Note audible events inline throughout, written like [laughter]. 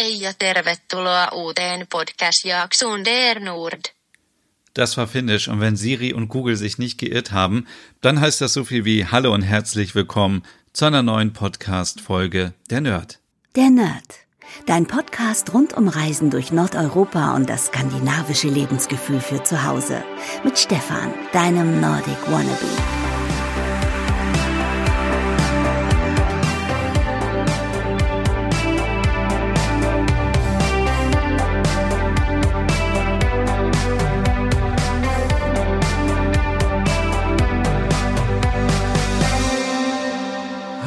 Hei ja tervetuloa uuteen podcast-jaksoon Der Nord. Das war Finnisch und wenn Siri und Google sich nicht geirrt haben, dann heißt das so viel wie Hallo und herzlich willkommen zu einer neuen Podcast-Folge Der Nerd. Der Nerd. Dein Podcast rund um Reisen durch Nordeuropa und das skandinavische Lebensgefühl für zu Hause. Mit Stefan, deinem Nordic Wannabe.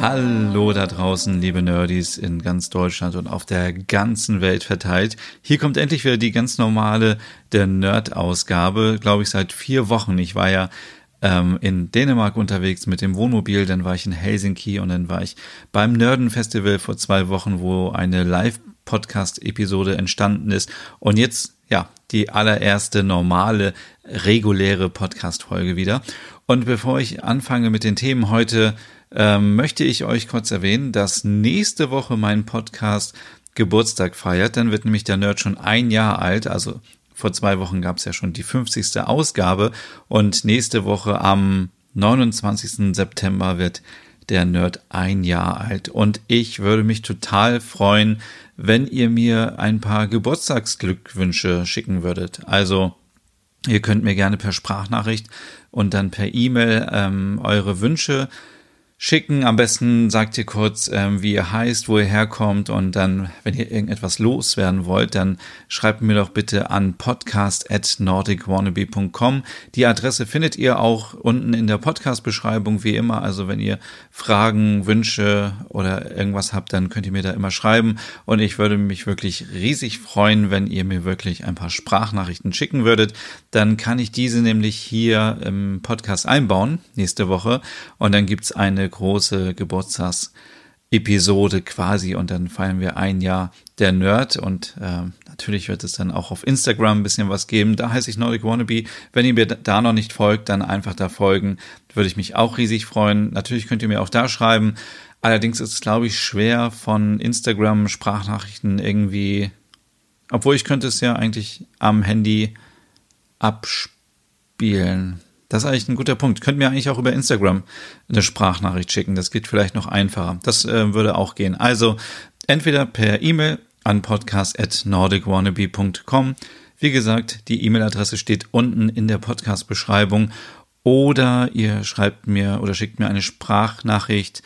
Hallo da draußen, liebe Nerdies in ganz Deutschland und auf der ganzen Welt verteilt. Hier kommt endlich wieder die ganz normale der Nerd-Ausgabe, glaube ich, seit vier Wochen. Ich war ja ähm, in Dänemark unterwegs mit dem Wohnmobil, dann war ich in Helsinki und dann war ich beim Nerden-Festival vor zwei Wochen, wo eine Live-Podcast-Episode entstanden ist. Und jetzt, ja, die allererste normale, reguläre Podcast-Folge wieder. Und bevor ich anfange mit den Themen heute, ähm, möchte ich euch kurz erwähnen, dass nächste Woche mein Podcast Geburtstag feiert. Dann wird nämlich der Nerd schon ein Jahr alt. Also vor zwei Wochen gab es ja schon die 50. Ausgabe. Und nächste Woche am 29. September wird der Nerd ein Jahr alt. Und ich würde mich total freuen, wenn ihr mir ein paar Geburtstagsglückwünsche schicken würdet. Also ihr könnt mir gerne per Sprachnachricht und dann per E-Mail ähm, eure Wünsche schicken. Am besten sagt ihr kurz, ähm, wie ihr heißt, wo ihr herkommt und dann, wenn ihr irgendetwas loswerden wollt, dann schreibt mir doch bitte an podcast@nordicwannabe.com. Die Adresse findet ihr auch unten in der Podcast-Beschreibung wie immer. Also wenn ihr Fragen, Wünsche oder irgendwas habt, dann könnt ihr mir da immer schreiben und ich würde mich wirklich riesig freuen, wenn ihr mir wirklich ein paar Sprachnachrichten schicken würdet. Dann kann ich diese nämlich hier im Podcast einbauen nächste Woche und dann gibt's eine große Geburtstagsepisode quasi und dann feiern wir ein Jahr der Nerd und äh, natürlich wird es dann auch auf Instagram ein bisschen was geben. Da heiße ich Nordic Wannabe. Wenn ihr mir da noch nicht folgt, dann einfach da folgen. Würde ich mich auch riesig freuen. Natürlich könnt ihr mir auch da schreiben. Allerdings ist es, glaube ich, schwer von Instagram Sprachnachrichten irgendwie, obwohl ich könnte es ja eigentlich am Handy abspielen. Das ist eigentlich ein guter Punkt. Könnt mir eigentlich auch über Instagram eine Sprachnachricht schicken. Das geht vielleicht noch einfacher. Das äh, würde auch gehen. Also entweder per E-Mail an podcast@nordicwannabe.com. Wie gesagt, die E-Mail-Adresse steht unten in der Podcast-Beschreibung. Oder ihr schreibt mir oder schickt mir eine Sprachnachricht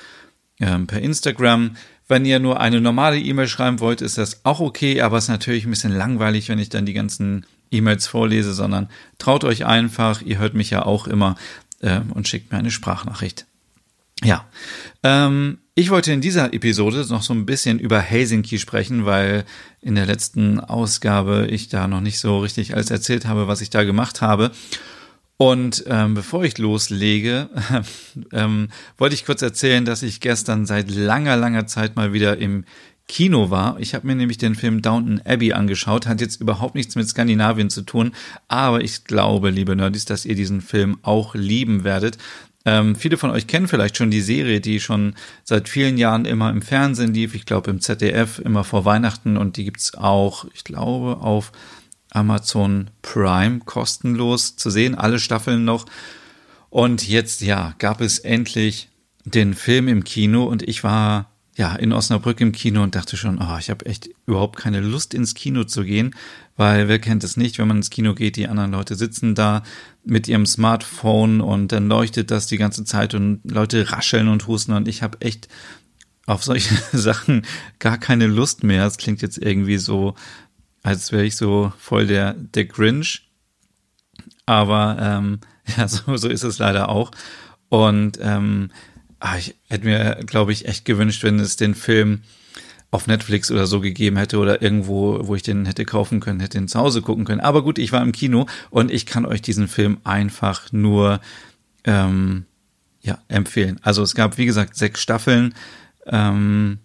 ähm, per Instagram. Wenn ihr nur eine normale E-Mail schreiben wollt, ist das auch okay, aber es ist natürlich ein bisschen langweilig, wenn ich dann die ganzen E-Mails vorlese, sondern traut euch einfach, ihr hört mich ja auch immer äh, und schickt mir eine Sprachnachricht. Ja, ähm, ich wollte in dieser Episode noch so ein bisschen über Helsinki sprechen, weil in der letzten Ausgabe ich da noch nicht so richtig alles erzählt habe, was ich da gemacht habe. Und ähm, bevor ich loslege, [laughs] ähm, wollte ich kurz erzählen, dass ich gestern seit langer, langer Zeit mal wieder im Kino war. Ich habe mir nämlich den Film Downton Abbey angeschaut, hat jetzt überhaupt nichts mit Skandinavien zu tun, aber ich glaube, liebe Nerdies, dass ihr diesen Film auch lieben werdet. Ähm, viele von euch kennen vielleicht schon die Serie, die schon seit vielen Jahren immer im Fernsehen lief. Ich glaube im ZDF immer vor Weihnachten und die gibt's auch, ich glaube, auf Amazon Prime kostenlos zu sehen, alle Staffeln noch. Und jetzt, ja, gab es endlich den Film im Kino und ich war ja, in Osnabrück im Kino und dachte schon, oh, ich habe echt überhaupt keine Lust ins Kino zu gehen, weil wer kennt es nicht, wenn man ins Kino geht, die anderen Leute sitzen da mit ihrem Smartphone und dann leuchtet das die ganze Zeit und Leute rascheln und husten und ich habe echt auf solche [laughs] Sachen gar keine Lust mehr. Es klingt jetzt irgendwie so, als wäre ich so voll der, der Grinch. Aber ähm, [laughs] ja, so, so ist es leider auch. Und ähm, ah, ich hätte mir, glaube ich, echt gewünscht, wenn es den Film auf Netflix oder so gegeben hätte oder irgendwo, wo ich den hätte kaufen können, hätte ihn zu Hause gucken können. Aber gut, ich war im Kino und ich kann euch diesen Film einfach nur ähm, ja, empfehlen. Also es gab, wie gesagt, sechs Staffeln. Ähm,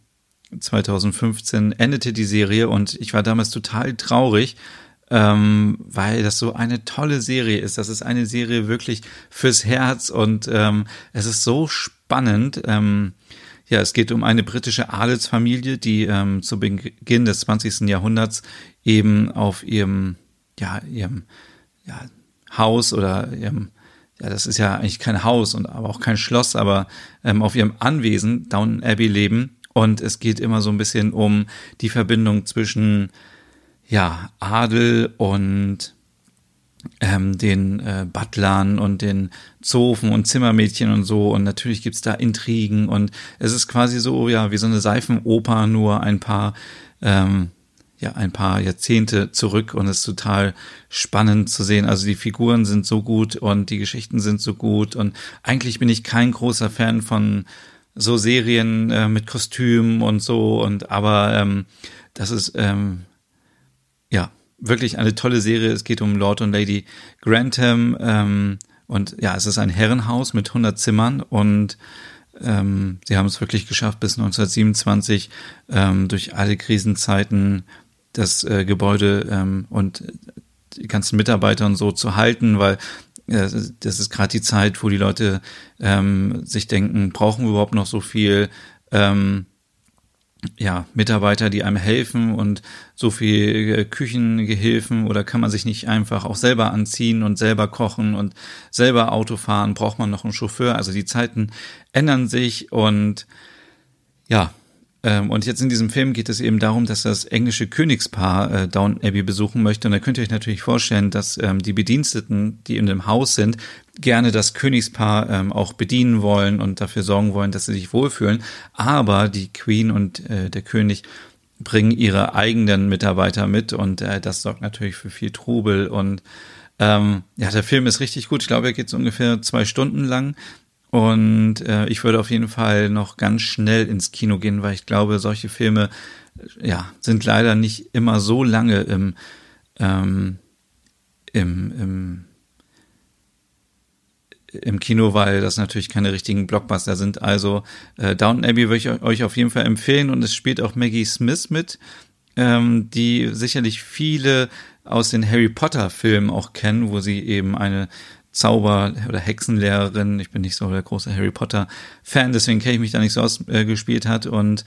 2015 endete die Serie und ich war damals total traurig, ähm, weil das so eine tolle Serie ist. Das ist eine Serie wirklich fürs Herz und ähm, es ist so spannend. Ähm, ja, es geht um eine britische Adelsfamilie, die ähm, zu Beginn des 20. Jahrhunderts eben auf ihrem, ja, ihrem ja, Haus oder ihrem, ja, das ist ja eigentlich kein Haus und aber auch kein Schloss, aber ähm, auf ihrem Anwesen Downton Abbey leben. Und es geht immer so ein bisschen um die Verbindung zwischen ja, Adel und ähm, den äh, Butlern und den Zofen und Zimmermädchen und so. Und natürlich gibt's da Intrigen und es ist quasi so, ja, wie so eine Seifenoper, nur ein paar, ähm, ja, ein paar Jahrzehnte zurück und es ist total spannend zu sehen. Also die Figuren sind so gut und die Geschichten sind so gut und eigentlich bin ich kein großer Fan von so Serien äh, mit Kostümen und so und aber ähm, das ist ähm, ja wirklich eine tolle Serie. Es geht um Lord und Lady Grantham ähm, und ja, es ist ein Herrenhaus mit 100 Zimmern und ähm, sie haben es wirklich geschafft, bis 1927 ähm, durch alle Krisenzeiten das äh, Gebäude ähm, und die ganzen Mitarbeiter und so zu halten, weil äh, das ist gerade die Zeit, wo die Leute ähm, sich denken, brauchen wir überhaupt noch so viel? Ähm, ja, Mitarbeiter, die einem helfen und so viel äh, Küchengehilfen oder kann man sich nicht einfach auch selber anziehen und selber kochen und selber Auto fahren? Braucht man noch einen Chauffeur? Also die Zeiten ändern sich und ja, und jetzt in diesem Film geht es eben darum, dass das englische Königspaar äh, Down Abbey besuchen möchte. Und da könnt ihr euch natürlich vorstellen, dass ähm, die Bediensteten, die in dem Haus sind, gerne das Königspaar ähm, auch bedienen wollen und dafür sorgen wollen, dass sie sich wohlfühlen. Aber die Queen und äh, der König bringen ihre eigenen Mitarbeiter mit und äh, das sorgt natürlich für viel Trubel und ähm, ja, der Film ist richtig gut. Ich glaube, er geht so ungefähr zwei Stunden lang. Und äh, ich würde auf jeden Fall noch ganz schnell ins Kino gehen, weil ich glaube, solche Filme äh, ja, sind leider nicht immer so lange im, ähm, im, im, im Kino, weil das natürlich keine richtigen Blockbuster sind. Also äh, Downton Abbey würde ich euch auf jeden Fall empfehlen und es spielt auch Maggie Smith mit, ähm, die sicherlich viele aus den Harry Potter Filmen auch kennen, wo sie eben eine Zauber- oder Hexenlehrerin. Ich bin nicht so der große Harry Potter-Fan, deswegen kenne ich mich da nicht so ausgespielt äh, hat. Und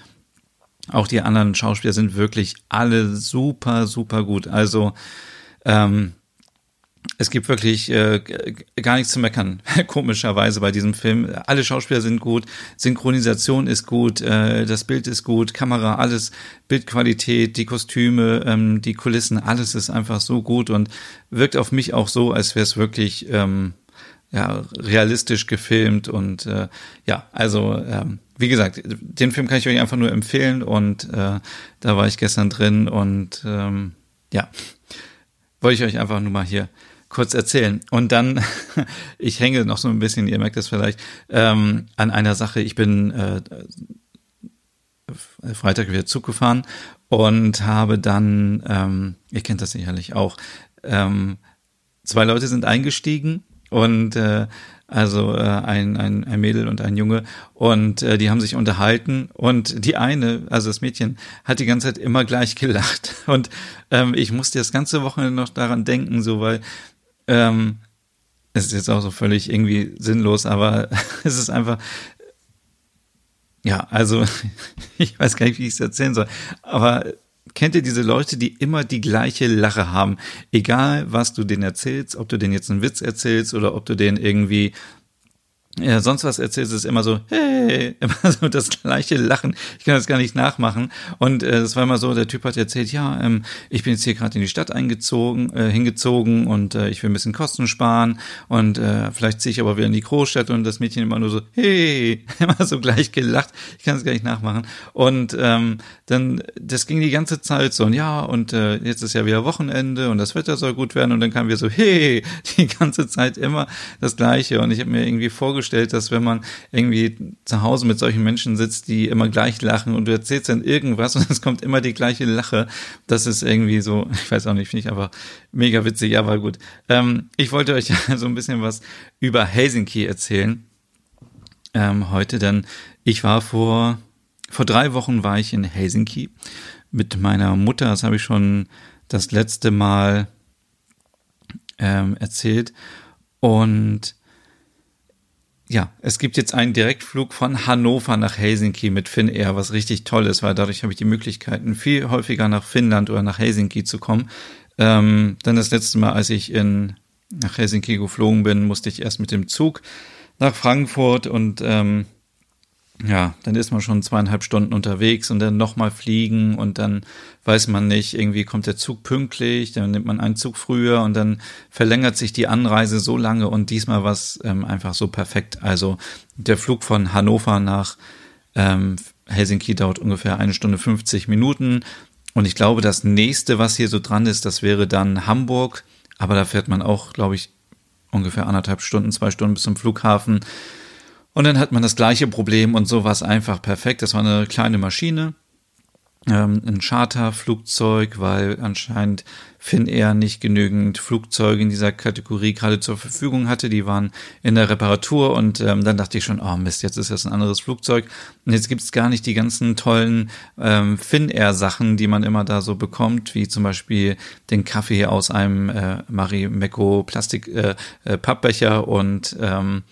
auch die anderen Schauspieler sind wirklich alle super, super gut. Also ähm, es gibt wirklich äh, gar nichts zu meckern, [laughs] komischerweise bei diesem Film. Alle Schauspieler sind gut, Synchronisation ist gut, äh, das Bild ist gut, Kamera, alles, Bildqualität, die Kostüme, ähm, die Kulissen, alles ist einfach so gut und wirkt auf mich auch so, als wäre es wirklich ähm, ja, realistisch gefilmt und äh, ja, also ähm, wie gesagt, den Film kann ich euch einfach nur empfehlen und äh, da war ich gestern drin und ähm, ja, wollte ich euch einfach nur mal hier kurz erzählen. Und dann, [laughs] ich hänge noch so ein bisschen, ihr merkt das vielleicht, ähm, an einer Sache. Ich bin äh, Freitag wieder Zug gefahren und habe dann, ähm, ihr kennt das sicherlich auch, ähm, zwei Leute sind eingestiegen und äh, also äh, ein, ein, ein Mädel und ein Junge und äh, die haben sich unterhalten und die eine, also das Mädchen, hat die ganze Zeit immer gleich gelacht [laughs] und ähm, ich musste das ganze Wochenende noch daran denken, so weil ähm, es ist jetzt auch so völlig irgendwie sinnlos, aber [laughs] es ist einfach, ja, also [laughs] ich weiß gar nicht, wie ich es erzählen soll, aber kennt ihr diese Leute, die immer die gleiche Lache haben? Egal, was du denen erzählst, ob du denen jetzt einen Witz erzählst oder ob du denen irgendwie ja, sonst was erzählst, ist immer so, hey, [laughs] immer so das gleiche Lachen. Ich kann das gar nicht nachmachen. Und äh, das war immer so, der Typ hat erzählt, ja, ähm, ich bin jetzt hier gerade in die Stadt eingezogen, äh, hingezogen und äh, ich will ein bisschen Kosten sparen und äh, vielleicht ziehe ich aber wieder in die Großstadt und das Mädchen immer nur so, hey, [laughs] immer so gleich gelacht. Ich kann es gar nicht nachmachen. Und ähm, dann, das ging die ganze Zeit so, und ja, und äh, jetzt ist ja wieder Wochenende und das Wetter soll gut werden und dann kamen wir so, hey, [laughs] die ganze Zeit immer das Gleiche. Und ich habe mir irgendwie vorgestellt, vorgestellt, dass wenn man irgendwie zu Hause mit solchen Menschen sitzt, die immer gleich lachen und du erzählst dann irgendwas und es kommt immer die gleiche Lache, das ist irgendwie so, [laughs] ich weiß auch nicht, finde ich einfach mega witzig, aber gut. Ähm, ich wollte euch [laughs] so ein bisschen was über Helsinki erzählen ähm, heute, denn ich war vor, vor drei Wochen war ich in Helsinki mit meiner Mutter, das habe ich schon das letzte Mal ähm, erzählt und ja, es gibt jetzt einen Direktflug von Hannover nach Helsinki mit Finnair, was richtig toll ist, weil dadurch habe ich die Möglichkeiten, viel häufiger nach Finnland oder nach Helsinki zu kommen. Ähm, dann das letzte Mal, als ich in, nach Helsinki geflogen bin, musste ich erst mit dem Zug nach Frankfurt und ähm, ja, dann ist man schon zweieinhalb Stunden unterwegs und dann nochmal fliegen und dann weiß man nicht, irgendwie kommt der Zug pünktlich, dann nimmt man einen Zug früher und dann verlängert sich die Anreise so lange und diesmal war es ähm, einfach so perfekt. Also der Flug von Hannover nach ähm, Helsinki dauert ungefähr eine Stunde 50 Minuten und ich glaube, das nächste, was hier so dran ist, das wäre dann Hamburg, aber da fährt man auch, glaube ich, ungefähr anderthalb Stunden, zwei Stunden bis zum Flughafen. Und dann hat man das gleiche Problem und so war es einfach perfekt. Das war eine kleine Maschine, ähm, ein Charterflugzeug, weil anscheinend Finnair nicht genügend Flugzeuge in dieser Kategorie gerade zur Verfügung hatte. Die waren in der Reparatur und ähm, dann dachte ich schon, oh Mist, jetzt ist das ein anderes Flugzeug. Und jetzt gibt es gar nicht die ganzen tollen ähm, Finnair-Sachen, die man immer da so bekommt, wie zum Beispiel den Kaffee aus einem äh, Marimekko Plastik äh, äh, Pappbecher und ähm,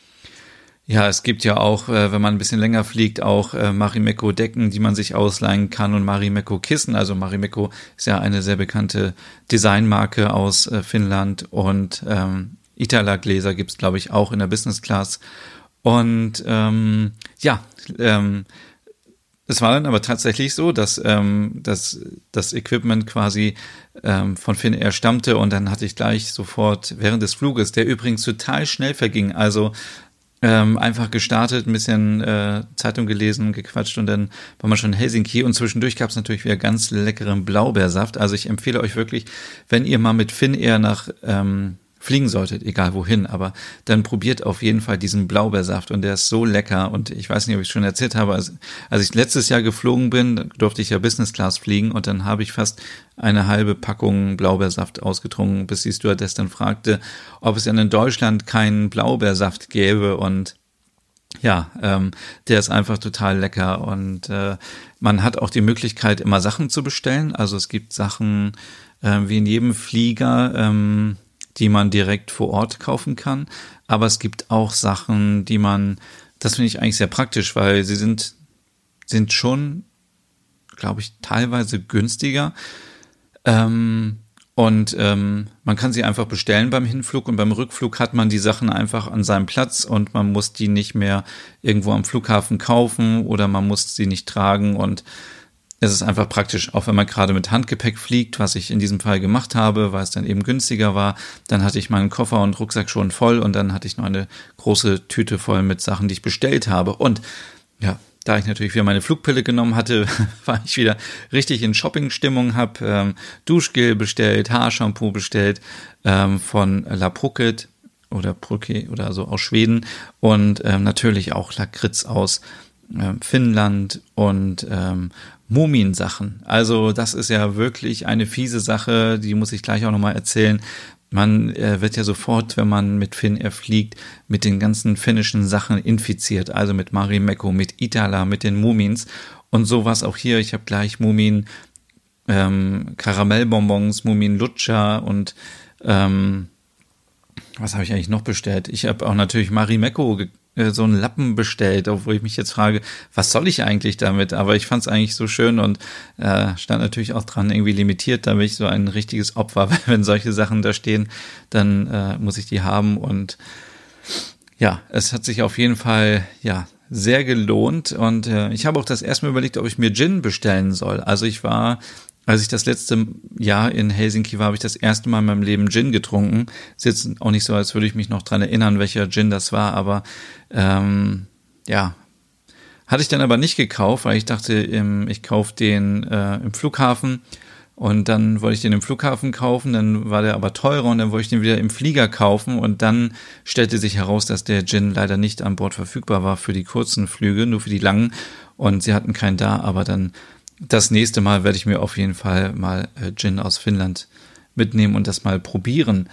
ja, es gibt ja auch, äh, wenn man ein bisschen länger fliegt, auch äh, Marimekko Decken, die man sich ausleihen kann und Marimekko Kissen. Also Marimekko ist ja eine sehr bekannte Designmarke aus äh, Finnland und ähm, Itala Gläser gibt's glaube ich, auch in der Business Class. Und ähm, ja, ähm, es war dann aber tatsächlich so, dass, ähm, dass das Equipment quasi ähm, von Finnair stammte und dann hatte ich gleich sofort während des Fluges, der übrigens total schnell verging, also ähm, einfach gestartet, ein bisschen äh, Zeitung gelesen, gequatscht und dann war man schon in Helsinki und zwischendurch gab es natürlich wieder ganz leckeren Blaubeersaft. Also ich empfehle euch wirklich, wenn ihr mal mit Finnair nach ähm, fliegen solltet, egal wohin, aber dann probiert auf jeden Fall diesen Blaubeersaft und der ist so lecker und ich weiß nicht, ob ich schon erzählt habe, als, als ich letztes Jahr geflogen bin, durfte ich ja Business Class fliegen und dann habe ich fast eine halbe Packung Blaubeersaft ausgetrunken, bis die Stewardess dann fragte, ob es in Deutschland keinen Blaubeersaft gäbe und ja, ähm, der ist einfach total lecker und äh, man hat auch die Möglichkeit, immer Sachen zu bestellen. Also es gibt Sachen äh, wie in jedem Flieger, ähm, die man direkt vor Ort kaufen kann. Aber es gibt auch Sachen, die man, das finde ich eigentlich sehr praktisch, weil sie sind, sind schon, glaube ich, teilweise günstiger. Ähm, und ähm, man kann sie einfach bestellen beim Hinflug und beim Rückflug hat man die Sachen einfach an seinem Platz und man muss die nicht mehr irgendwo am Flughafen kaufen oder man muss sie nicht tragen und es ist einfach praktisch, auch wenn man gerade mit Handgepäck fliegt, was ich in diesem Fall gemacht habe, weil es dann eben günstiger war. Dann hatte ich meinen Koffer und Rucksack schon voll und dann hatte ich noch eine große Tüte voll mit Sachen, die ich bestellt habe. Und ja, da ich natürlich wieder meine Flugpille genommen hatte, [laughs] war ich wieder richtig in Shopping-Stimmung, habe ähm, Duschgel bestellt, Haarshampoo bestellt ähm, von La Prucket oder Pruke oder so aus Schweden und ähm, natürlich auch Lakritz aus äh, Finnland und ähm, Muminsachen. Also das ist ja wirklich eine fiese Sache, die muss ich gleich auch nochmal erzählen. Man äh, wird ja sofort, wenn man mit Finnair fliegt, mit den ganzen finnischen Sachen infiziert. Also mit Marimekko, mit Itala, mit den Mumins. Und sowas auch hier. Ich habe gleich Mumin ähm, Karamellbonbons, Mumin Lutscher und ähm, was habe ich eigentlich noch bestellt? Ich habe auch natürlich Marimekko äh, so einen Lappen bestellt, obwohl ich mich jetzt frage, was soll ich eigentlich damit? Aber ich fand es eigentlich so schön und äh, stand natürlich auch dran, irgendwie limitiert, da bin ich so ein richtiges Opfer, weil [laughs] wenn solche Sachen da stehen, dann äh, muss ich die haben und ja, es hat sich auf jeden Fall ja sehr gelohnt und äh, ich habe auch das erste Mal überlegt, ob ich mir Gin bestellen soll. Also ich war als ich das letzte Jahr in Helsinki war, habe ich das erste Mal in meinem Leben Gin getrunken. Ist jetzt auch nicht so, als würde ich mich noch dran erinnern, welcher Gin das war, aber ähm, ja, hatte ich dann aber nicht gekauft, weil ich dachte, ich kaufe den äh, im Flughafen. Und dann wollte ich den im Flughafen kaufen, dann war der aber teurer und dann wollte ich den wieder im Flieger kaufen. Und dann stellte sich heraus, dass der Gin leider nicht an Bord verfügbar war für die kurzen Flüge, nur für die langen. Und sie hatten keinen da, aber dann das nächste Mal werde ich mir auf jeden Fall mal äh, Gin aus Finnland mitnehmen und das mal probieren.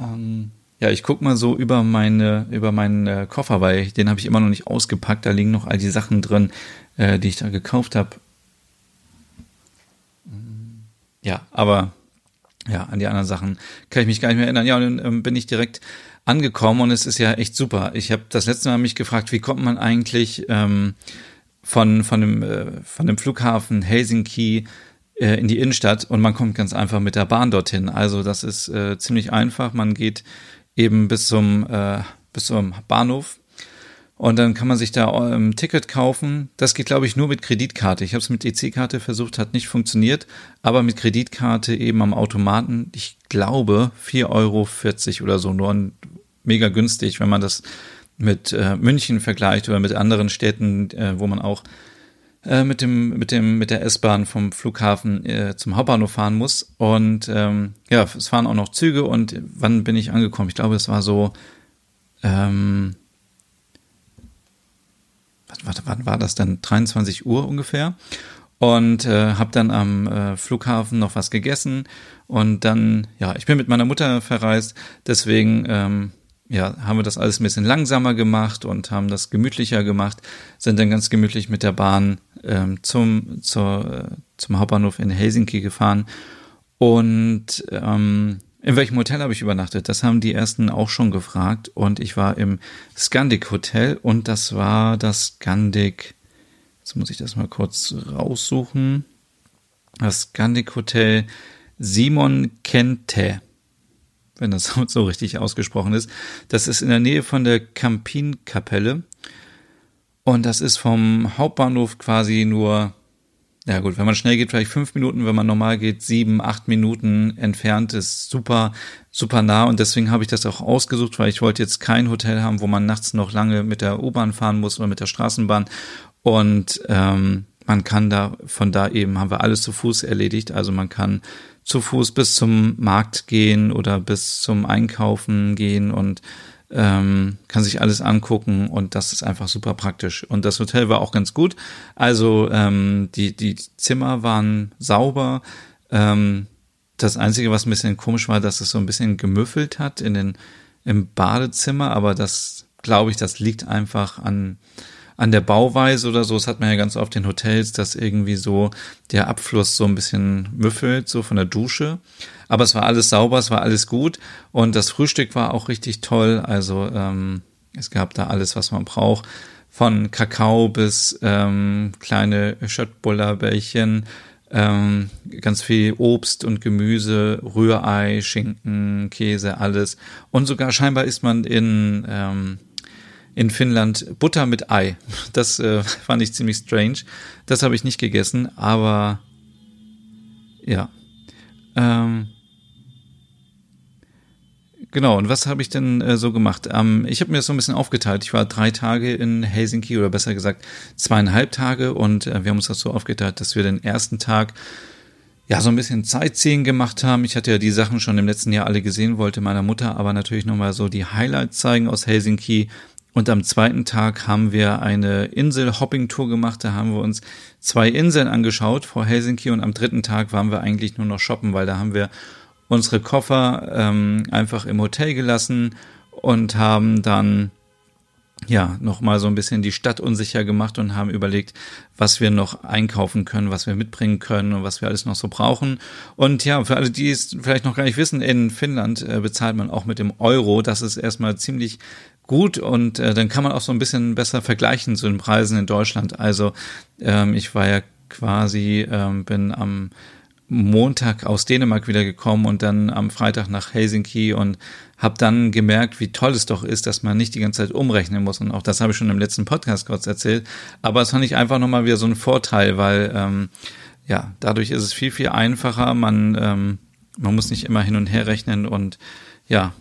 Ähm, ja, ich guck mal so über meine, über meinen äh, Koffer, weil den habe ich immer noch nicht ausgepackt. Da liegen noch all die Sachen drin, äh, die ich da gekauft habe. Ja, aber ja, an die anderen Sachen kann ich mich gar nicht mehr erinnern. Ja, und dann ähm, bin ich direkt angekommen und es ist ja echt super. Ich habe das letzte Mal mich gefragt, wie kommt man eigentlich ähm, von, von, dem, äh, von dem Flughafen Helsinki äh, in die Innenstadt und man kommt ganz einfach mit der Bahn dorthin. Also das ist äh, ziemlich einfach. Man geht eben bis zum, äh, bis zum Bahnhof und dann kann man sich da ein ähm, Ticket kaufen. Das geht, glaube ich, nur mit Kreditkarte. Ich habe es mit EC-Karte versucht, hat nicht funktioniert. Aber mit Kreditkarte eben am Automaten, ich glaube, 4,40 Euro oder so. Nur mega günstig, wenn man das mit äh, München vergleicht oder mit anderen Städten, äh, wo man auch äh, mit dem mit dem mit der S-Bahn vom Flughafen äh, zum Hauptbahnhof fahren muss und ähm, ja es fahren auch noch Züge und wann bin ich angekommen ich glaube es war so ähm, warte, wann war das denn? 23 Uhr ungefähr. Und äh, habe dann am äh, Flughafen noch was gegessen. Und dann, ja, ich bin mit meiner Mutter verreist. Deswegen, ähm, ja, haben wir das alles ein bisschen langsamer gemacht und haben das gemütlicher gemacht. Sind dann ganz gemütlich mit der Bahn ähm, zum, zur, äh, zum Hauptbahnhof in Helsinki gefahren. Und ähm, in welchem Hotel habe ich übernachtet? Das haben die ersten auch schon gefragt. Und ich war im Scandic Hotel und das war das Scandic. Jetzt muss ich das mal kurz raussuchen. Das Scandic Hotel Simon Kente. Wenn das [laughs] so richtig ausgesprochen ist. Das ist in der Nähe von der Campin-Kapelle. Und das ist vom Hauptbahnhof quasi nur ja gut, wenn man schnell geht, vielleicht fünf Minuten, wenn man normal geht, sieben, acht Minuten entfernt, ist super, super nah und deswegen habe ich das auch ausgesucht, weil ich wollte jetzt kein Hotel haben, wo man nachts noch lange mit der U-Bahn fahren muss oder mit der Straßenbahn und ähm, man kann da, von da eben haben wir alles zu Fuß erledigt, also man kann zu Fuß bis zum Markt gehen oder bis zum Einkaufen gehen und ähm, kann sich alles angucken und das ist einfach super praktisch. Und das Hotel war auch ganz gut. Also ähm, die, die Zimmer waren sauber. Ähm, das Einzige, was ein bisschen komisch war, dass es so ein bisschen gemüffelt hat in den, im Badezimmer, aber das glaube ich, das liegt einfach an, an der Bauweise oder so. Das hat man ja ganz oft in Hotels, dass irgendwie so der Abfluss so ein bisschen müffelt, so von der Dusche. Aber es war alles sauber, es war alles gut und das Frühstück war auch richtig toll. Also ähm, es gab da alles, was man braucht. Von Kakao bis ähm, kleine Schöttbullerbällchen, ähm, ganz viel Obst und Gemüse, Rührei, Schinken, Käse, alles. Und sogar scheinbar ist man in, ähm, in Finnland Butter mit Ei. Das äh, fand ich ziemlich strange. Das habe ich nicht gegessen, aber ja. Ähm, Genau, und was habe ich denn äh, so gemacht? Ähm, ich habe mir das so ein bisschen aufgeteilt. Ich war drei Tage in Helsinki oder besser gesagt zweieinhalb Tage und äh, wir haben uns das so aufgeteilt, dass wir den ersten Tag ja so ein bisschen Sightseeing gemacht haben. Ich hatte ja die Sachen schon im letzten Jahr alle gesehen, wollte meiner Mutter aber natürlich nochmal so die Highlights zeigen aus Helsinki. Und am zweiten Tag haben wir eine Insel-Hopping-Tour gemacht. Da haben wir uns zwei Inseln angeschaut vor Helsinki und am dritten Tag waren wir eigentlich nur noch shoppen, weil da haben wir unsere Koffer ähm, einfach im Hotel gelassen und haben dann ja nochmal so ein bisschen die Stadt unsicher gemacht und haben überlegt, was wir noch einkaufen können, was wir mitbringen können und was wir alles noch so brauchen. Und ja, für alle, die es vielleicht noch gar nicht wissen, in Finnland äh, bezahlt man auch mit dem Euro. Das ist erstmal ziemlich gut und äh, dann kann man auch so ein bisschen besser vergleichen zu den Preisen in Deutschland. Also ähm, ich war ja quasi, ähm, bin am Montag aus Dänemark wieder gekommen und dann am Freitag nach Helsinki und habe dann gemerkt, wie toll es doch ist, dass man nicht die ganze Zeit umrechnen muss. Und auch das habe ich schon im letzten Podcast kurz erzählt. Aber es fand ich einfach nochmal wieder so ein Vorteil, weil ähm, ja, dadurch ist es viel, viel einfacher. Man, ähm, man muss nicht immer hin und her rechnen und ja,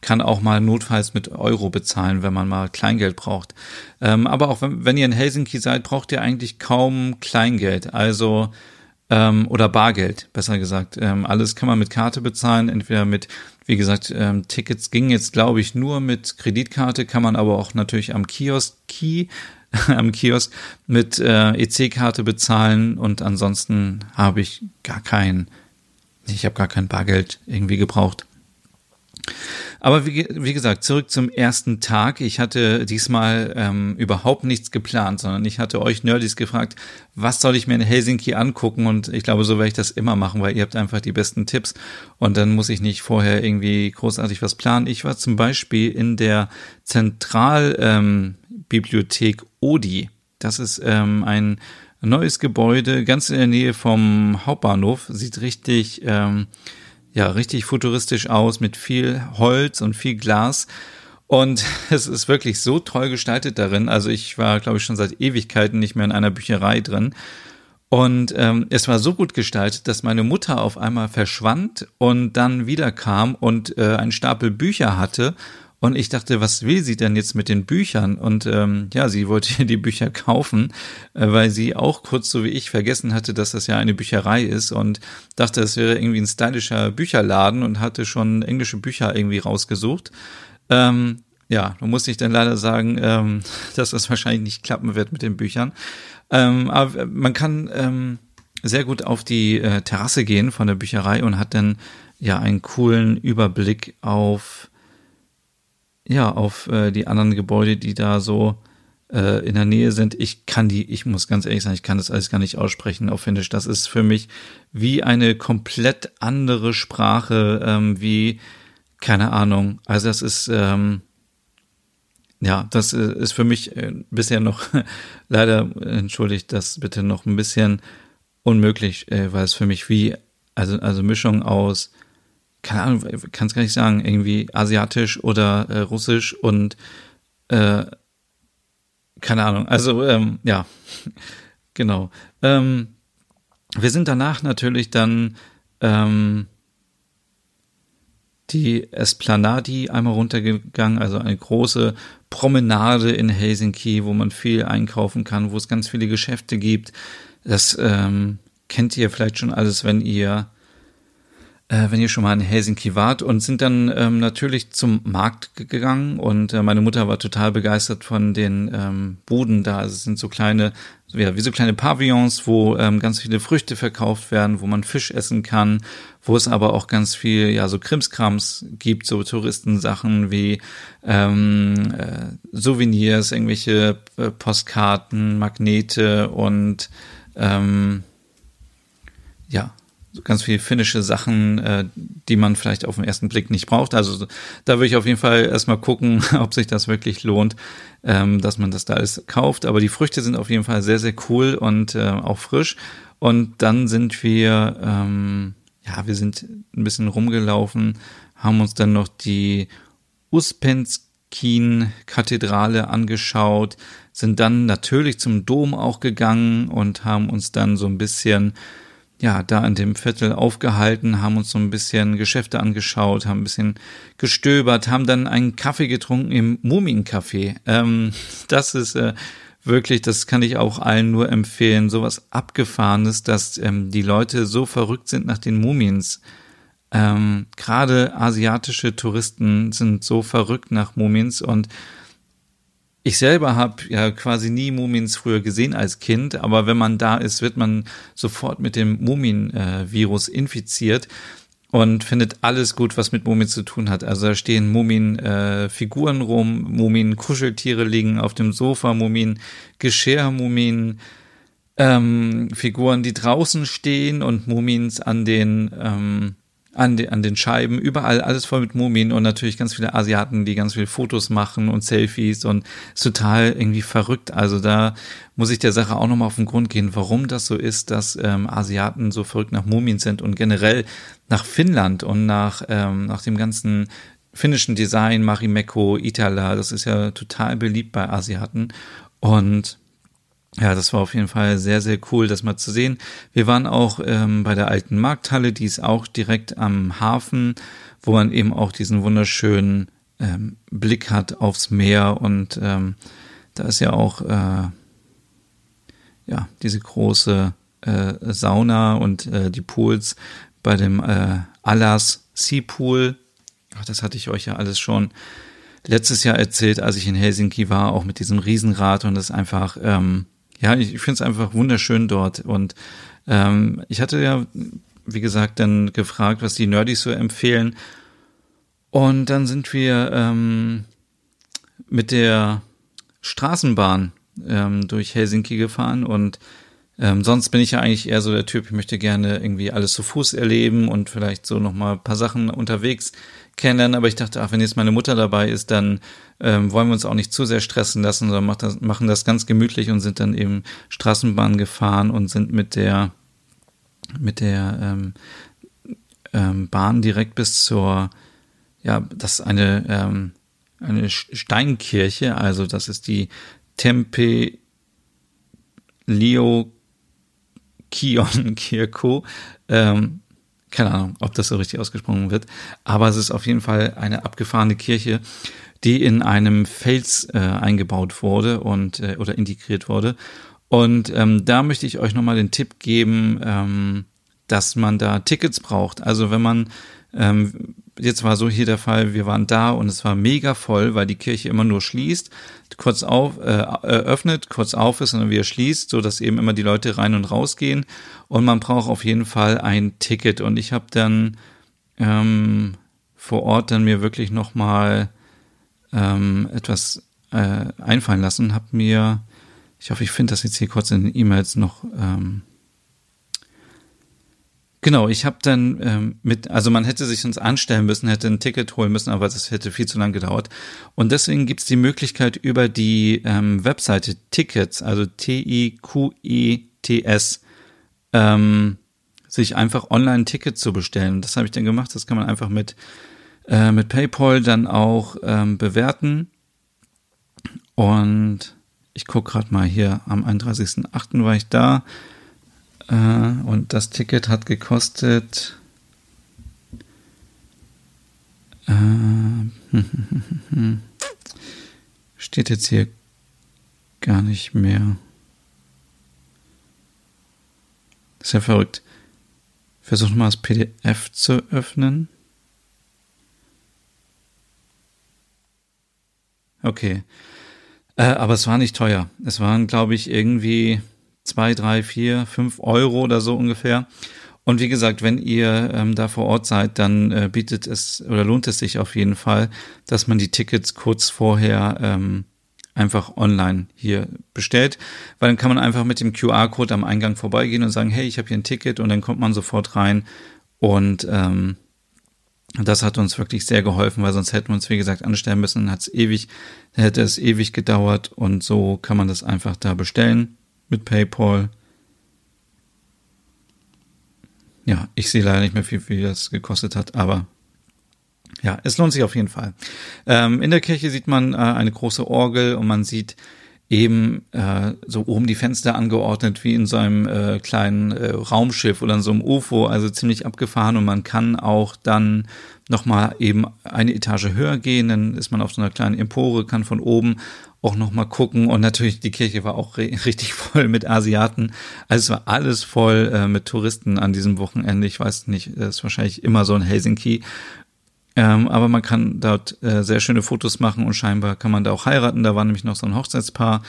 kann auch mal notfalls mit Euro bezahlen, wenn man mal Kleingeld braucht. Ähm, aber auch wenn, wenn ihr in Helsinki seid, braucht ihr eigentlich kaum Kleingeld. Also ähm, oder Bargeld, besser gesagt. Ähm, alles kann man mit Karte bezahlen, entweder mit, wie gesagt, ähm, Tickets gingen jetzt, glaube ich, nur mit Kreditkarte, kann man aber auch natürlich am Kiosk Key [laughs] am Kiosk mit äh, EC-Karte bezahlen und ansonsten habe ich gar kein, ich habe gar kein Bargeld irgendwie gebraucht. Aber wie, wie gesagt, zurück zum ersten Tag. Ich hatte diesmal ähm, überhaupt nichts geplant, sondern ich hatte euch Nerdys gefragt, was soll ich mir in Helsinki angucken? Und ich glaube, so werde ich das immer machen, weil ihr habt einfach die besten Tipps und dann muss ich nicht vorher irgendwie großartig was planen. Ich war zum Beispiel in der Zentralbibliothek ähm, Odi. Das ist ähm, ein neues Gebäude ganz in der Nähe vom Hauptbahnhof. Sieht richtig ähm, ja richtig futuristisch aus mit viel Holz und viel Glas. Und [laughs] es ist wirklich so toll gestaltet darin. Also ich war, glaube ich, schon seit Ewigkeiten nicht mehr in einer Bücherei drin. Und ähm, es war so gut gestaltet, dass meine Mutter auf einmal verschwand und dann wiederkam und äh, einen Stapel Bücher hatte und ich dachte, was will sie denn jetzt mit den Büchern? Und ähm, ja, sie wollte [laughs] die Bücher kaufen, äh, weil sie auch kurz so wie ich vergessen hatte, dass das ja eine Bücherei ist und dachte, es wäre irgendwie ein stylischer Bücherladen und hatte schon englische Bücher irgendwie rausgesucht. Ähm, ja, da musste ich dann leider sagen, ähm, [laughs] dass das wahrscheinlich nicht klappen wird mit den Büchern. Ähm, aber man kann ähm, sehr gut auf die äh, Terrasse gehen von der Bücherei und hat dann ja einen coolen Überblick auf ja, auf äh, die anderen Gebäude, die da so äh, in der Nähe sind. Ich kann die, ich muss ganz ehrlich sagen, ich kann das alles gar nicht aussprechen auf Finnisch. Das ist für mich wie eine komplett andere Sprache, ähm, wie, keine Ahnung. Also das ist, ähm, ja, das äh, ist für mich äh, bisher noch, [laughs] leider entschuldigt das bitte noch ein bisschen unmöglich, äh, weil es für mich wie, also, also Mischung aus keine Ahnung, kann es gar nicht sagen, irgendwie asiatisch oder äh, russisch und äh, keine Ahnung. Also ähm, ja, [laughs] genau. Ähm, wir sind danach natürlich dann ähm, die Esplanadi einmal runtergegangen, also eine große Promenade in Helsinki, wo man viel einkaufen kann, wo es ganz viele Geschäfte gibt. Das ähm, kennt ihr vielleicht schon alles, wenn ihr äh, wenn ihr schon mal in Helsinki wart und sind dann ähm, natürlich zum Markt gegangen und äh, meine Mutter war total begeistert von den ähm, Buden da. Also es sind so kleine, ja, wie so kleine Pavillons, wo ähm, ganz viele Früchte verkauft werden, wo man Fisch essen kann, wo es aber auch ganz viel, ja, so Krimskrams gibt, so Touristensachen wie ähm, äh, Souvenirs, irgendwelche äh, Postkarten, Magnete und ähm, ja, ganz viele finnische Sachen, äh, die man vielleicht auf den ersten Blick nicht braucht. Also da würde ich auf jeden Fall erstmal gucken, [laughs] ob sich das wirklich lohnt, ähm, dass man das da alles kauft. Aber die Früchte sind auf jeden Fall sehr, sehr cool und äh, auch frisch. Und dann sind wir, ähm, ja, wir sind ein bisschen rumgelaufen, haben uns dann noch die Uspenskin-Kathedrale angeschaut, sind dann natürlich zum Dom auch gegangen und haben uns dann so ein bisschen ja, da in dem Viertel aufgehalten, haben uns so ein bisschen Geschäfte angeschaut, haben ein bisschen gestöbert, haben dann einen Kaffee getrunken im Mumiencafé. Ähm, [laughs] das ist äh, wirklich, das kann ich auch allen nur empfehlen, sowas Abgefahrenes, dass ähm, die Leute so verrückt sind nach den Mumiens. Ähm, Gerade asiatische Touristen sind so verrückt nach Mumiens und ich selber habe ja quasi nie Mumins früher gesehen als Kind, aber wenn man da ist, wird man sofort mit dem Mumin-Virus infiziert und findet alles gut, was mit Mumien zu tun hat. Also da stehen Mumien-Figuren äh, rum, Mumien-Kuscheltiere liegen auf dem Sofa, Mumien-Geschirr, Mumien ähm, Figuren, die draußen stehen und Mumins an den ähm, an, de, an den Scheiben, überall alles voll mit Mumien und natürlich ganz viele Asiaten, die ganz viele Fotos machen und Selfies und ist total irgendwie verrückt. Also da muss ich der Sache auch nochmal auf den Grund gehen, warum das so ist, dass ähm, Asiaten so verrückt nach Mumien sind und generell nach Finnland und nach, ähm, nach dem ganzen finnischen Design, Marimekko, Itala, das ist ja total beliebt bei Asiaten und ja, das war auf jeden Fall sehr, sehr cool, das mal zu sehen. Wir waren auch ähm, bei der alten Markthalle, die ist auch direkt am Hafen, wo man eben auch diesen wunderschönen ähm, Blick hat aufs Meer und ähm, da ist ja auch äh, ja diese große äh, Sauna und äh, die Pools bei dem äh, Alas Sea Pool. Ach, das hatte ich euch ja alles schon letztes Jahr erzählt, als ich in Helsinki war, auch mit diesem Riesenrad und das einfach ähm, ja, ich finde es einfach wunderschön dort. Und ähm, ich hatte ja, wie gesagt, dann gefragt, was die Nerdys so empfehlen. Und dann sind wir ähm, mit der Straßenbahn ähm, durch Helsinki gefahren und ähm, sonst bin ich ja eigentlich eher so der Typ, ich möchte gerne irgendwie alles zu Fuß erleben und vielleicht so nochmal ein paar Sachen unterwegs kennenlernen. Aber ich dachte, ach, wenn jetzt meine Mutter dabei ist, dann ähm, wollen wir uns auch nicht zu sehr stressen lassen, sondern macht das, machen das ganz gemütlich und sind dann eben Straßenbahn gefahren und sind mit der mit der ähm, ähm, Bahn direkt bis zur ja, das ist eine ähm, eine Steinkirche, also das ist die Tempe Leo Kion Kirko. Ähm, keine Ahnung, ob das so richtig ausgesprochen wird, aber es ist auf jeden Fall eine abgefahrene Kirche, die in einem Fels äh, eingebaut wurde und äh, oder integriert wurde. Und ähm, da möchte ich euch nochmal den Tipp geben, ähm, dass man da Tickets braucht. Also wenn man ähm, jetzt war so hier der Fall, wir waren da und es war mega voll, weil die Kirche immer nur schließt, kurz auf, äh, öffnet, kurz auf ist und dann wieder schließt, so dass eben immer die Leute rein und raus gehen. Und man braucht auf jeden Fall ein Ticket. Und ich habe dann ähm, vor Ort dann mir wirklich nochmal ähm, etwas äh, einfallen lassen, habe mir, ich hoffe, ich finde das jetzt hier kurz in den E-Mails noch ähm, Genau, ich habe dann ähm, mit, also man hätte sich sonst anstellen müssen, hätte ein Ticket holen müssen, aber das hätte viel zu lang gedauert. Und deswegen gibt's die Möglichkeit über die ähm, Webseite Tickets, also T-I-Q-E-T-S, ähm, sich einfach online ein Ticket zu bestellen. Das habe ich dann gemacht. Das kann man einfach mit, äh, mit PayPal dann auch ähm, bewerten. Und ich gucke gerade mal hier, am 31.08. war ich da. Äh, und das Ticket hat gekostet. Äh, [laughs] steht jetzt hier gar nicht mehr. Das ist ja verrückt. Versuch mal das PDF zu öffnen. Okay. Äh, aber es war nicht teuer. Es waren, glaube ich, irgendwie zwei, drei, vier, fünf Euro oder so ungefähr. Und wie gesagt, wenn ihr ähm, da vor Ort seid, dann äh, bietet es oder lohnt es sich auf jeden Fall, dass man die Tickets kurz vorher ähm, einfach online hier bestellt, weil dann kann man einfach mit dem QR-Code am Eingang vorbeigehen und sagen, hey, ich habe hier ein Ticket und dann kommt man sofort rein und ähm, das hat uns wirklich sehr geholfen, weil sonst hätten wir uns, wie gesagt, anstellen müssen, hat es ewig, hätte es ewig gedauert und so kann man das einfach da bestellen mit PayPal. Ja, ich sehe leider nicht mehr, wie viel das gekostet hat, aber ja, es lohnt sich auf jeden Fall. Ähm, in der Kirche sieht man äh, eine große Orgel und man sieht eben äh, so oben die Fenster angeordnet wie in so einem äh, kleinen äh, Raumschiff oder in so einem UFO, also ziemlich abgefahren und man kann auch dann nochmal eben eine Etage höher gehen, dann ist man auf so einer kleinen Empore, kann von oben auch noch mal gucken und natürlich die Kirche war auch [laughs] richtig voll mit Asiaten. Also es war alles voll äh, mit Touristen an diesem Wochenende. Ich weiß nicht, das ist wahrscheinlich immer so in Helsinki. Ähm, aber man kann dort äh, sehr schöne Fotos machen und scheinbar kann man da auch heiraten. Da war nämlich noch so ein Hochzeitspaar,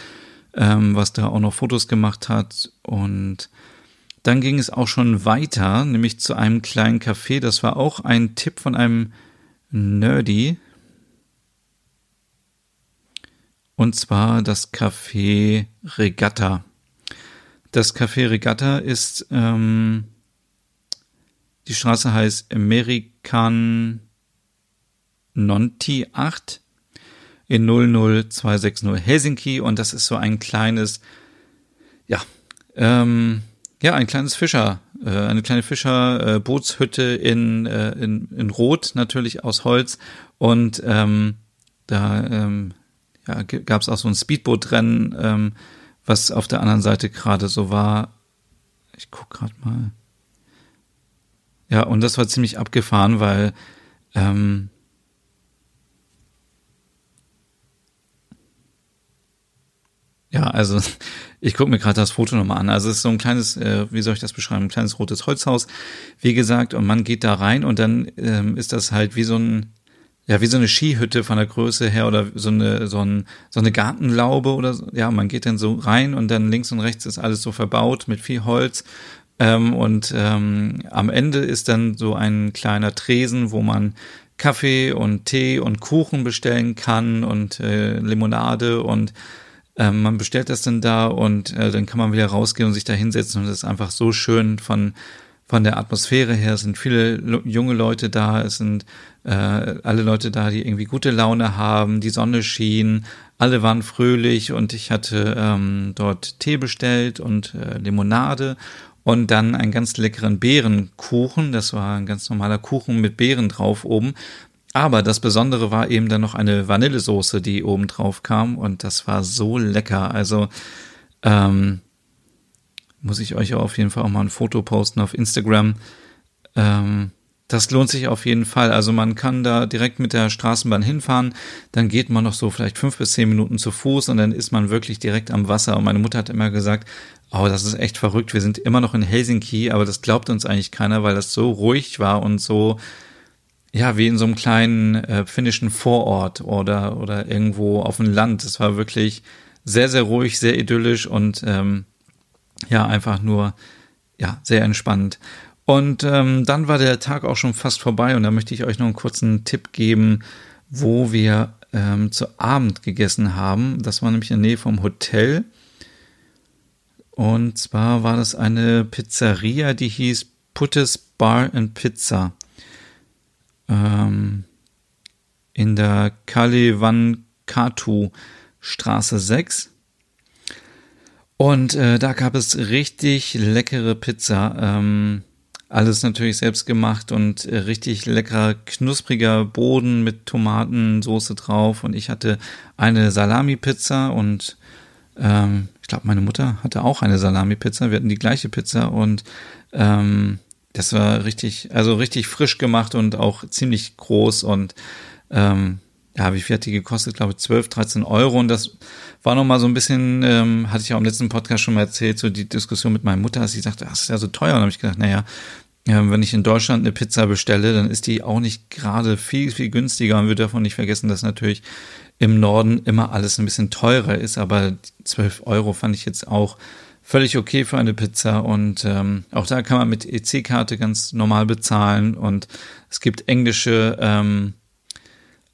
ähm, was da auch noch Fotos gemacht hat und dann ging es auch schon weiter, nämlich zu einem kleinen Café. Das war auch ein Tipp von einem Nerdy, und zwar das Café Regatta. Das Café Regatta ist, ähm, die Straße heißt American Nonti 8 in 00260 Helsinki und das ist so ein kleines, ja, ähm, ja, ein kleines Fischer, äh, eine kleine Fischer-Bootshütte äh, in, äh, in, in Rot, natürlich aus Holz und ähm, da ähm, ja, gab es auch so ein Speedboot-Rennen, ähm, was auf der anderen Seite gerade so war. Ich guck gerade mal. Ja, und das war ziemlich abgefahren, weil ähm, ja, also ich gucke mir gerade das Foto nochmal an. Also es ist so ein kleines, äh, wie soll ich das beschreiben, ein kleines rotes Holzhaus, wie gesagt, und man geht da rein und dann ähm, ist das halt wie so ein ja, wie so eine Skihütte von der Größe her oder so eine, so, ein, so eine Gartenlaube oder so. Ja, man geht dann so rein und dann links und rechts ist alles so verbaut mit viel Holz. Ähm, und ähm, am Ende ist dann so ein kleiner Tresen, wo man Kaffee und Tee und Kuchen bestellen kann und äh, Limonade und ähm, man bestellt das dann da und äh, dann kann man wieder rausgehen und sich da hinsetzen und es ist einfach so schön von von der Atmosphäre her sind viele junge Leute da, es sind äh, alle Leute da, die irgendwie gute Laune haben, die Sonne schien, alle waren fröhlich und ich hatte ähm, dort Tee bestellt und äh, Limonade und dann einen ganz leckeren Beerenkuchen. Das war ein ganz normaler Kuchen mit Beeren drauf oben. Aber das Besondere war eben dann noch eine Vanillesoße, die oben drauf kam und das war so lecker. Also ähm, muss ich euch auf jeden Fall auch mal ein Foto posten auf Instagram. Ähm, das lohnt sich auf jeden Fall. Also man kann da direkt mit der Straßenbahn hinfahren, dann geht man noch so vielleicht fünf bis zehn Minuten zu Fuß und dann ist man wirklich direkt am Wasser. Und meine Mutter hat immer gesagt, oh, das ist echt verrückt. Wir sind immer noch in Helsinki, aber das glaubt uns eigentlich keiner, weil das so ruhig war und so, ja, wie in so einem kleinen äh, finnischen Vorort oder, oder irgendwo auf dem Land. Es war wirklich sehr, sehr ruhig, sehr idyllisch und ähm, ja, einfach nur, ja, sehr entspannt. Und ähm, dann war der Tag auch schon fast vorbei und da möchte ich euch noch einen kurzen Tipp geben, wo wir ähm, zu Abend gegessen haben. Das war nämlich in der Nähe vom Hotel. Und zwar war das eine Pizzeria, die hieß Puttes Bar and Pizza. Ähm, in der Kalevankatu Straße 6. Und äh, da gab es richtig leckere Pizza. Ähm, alles natürlich selbst gemacht und äh, richtig leckerer, knuspriger Boden mit Tomatensoße drauf. Und ich hatte eine Salami-Pizza und ähm, glaube, meine Mutter hatte auch eine Salami-Pizza. Wir hatten die gleiche Pizza und ähm, das war richtig, also richtig frisch gemacht und auch ziemlich groß und ähm, ja, wie viel hat die gekostet? Ich glaube 12, 13 Euro und das war nochmal so ein bisschen, ähm, hatte ich ja im letzten Podcast schon mal erzählt, so die Diskussion mit meiner Mutter, dass sie sagte, das ist ja so teuer. Und habe ich gedacht, naja, ja, wenn ich in Deutschland eine Pizza bestelle, dann ist die auch nicht gerade viel, viel günstiger und wir dürfen nicht vergessen, dass natürlich im Norden immer alles ein bisschen teurer ist, aber 12 Euro fand ich jetzt auch völlig okay für eine Pizza und ähm, auch da kann man mit EC-Karte ganz normal bezahlen und es gibt englische ähm,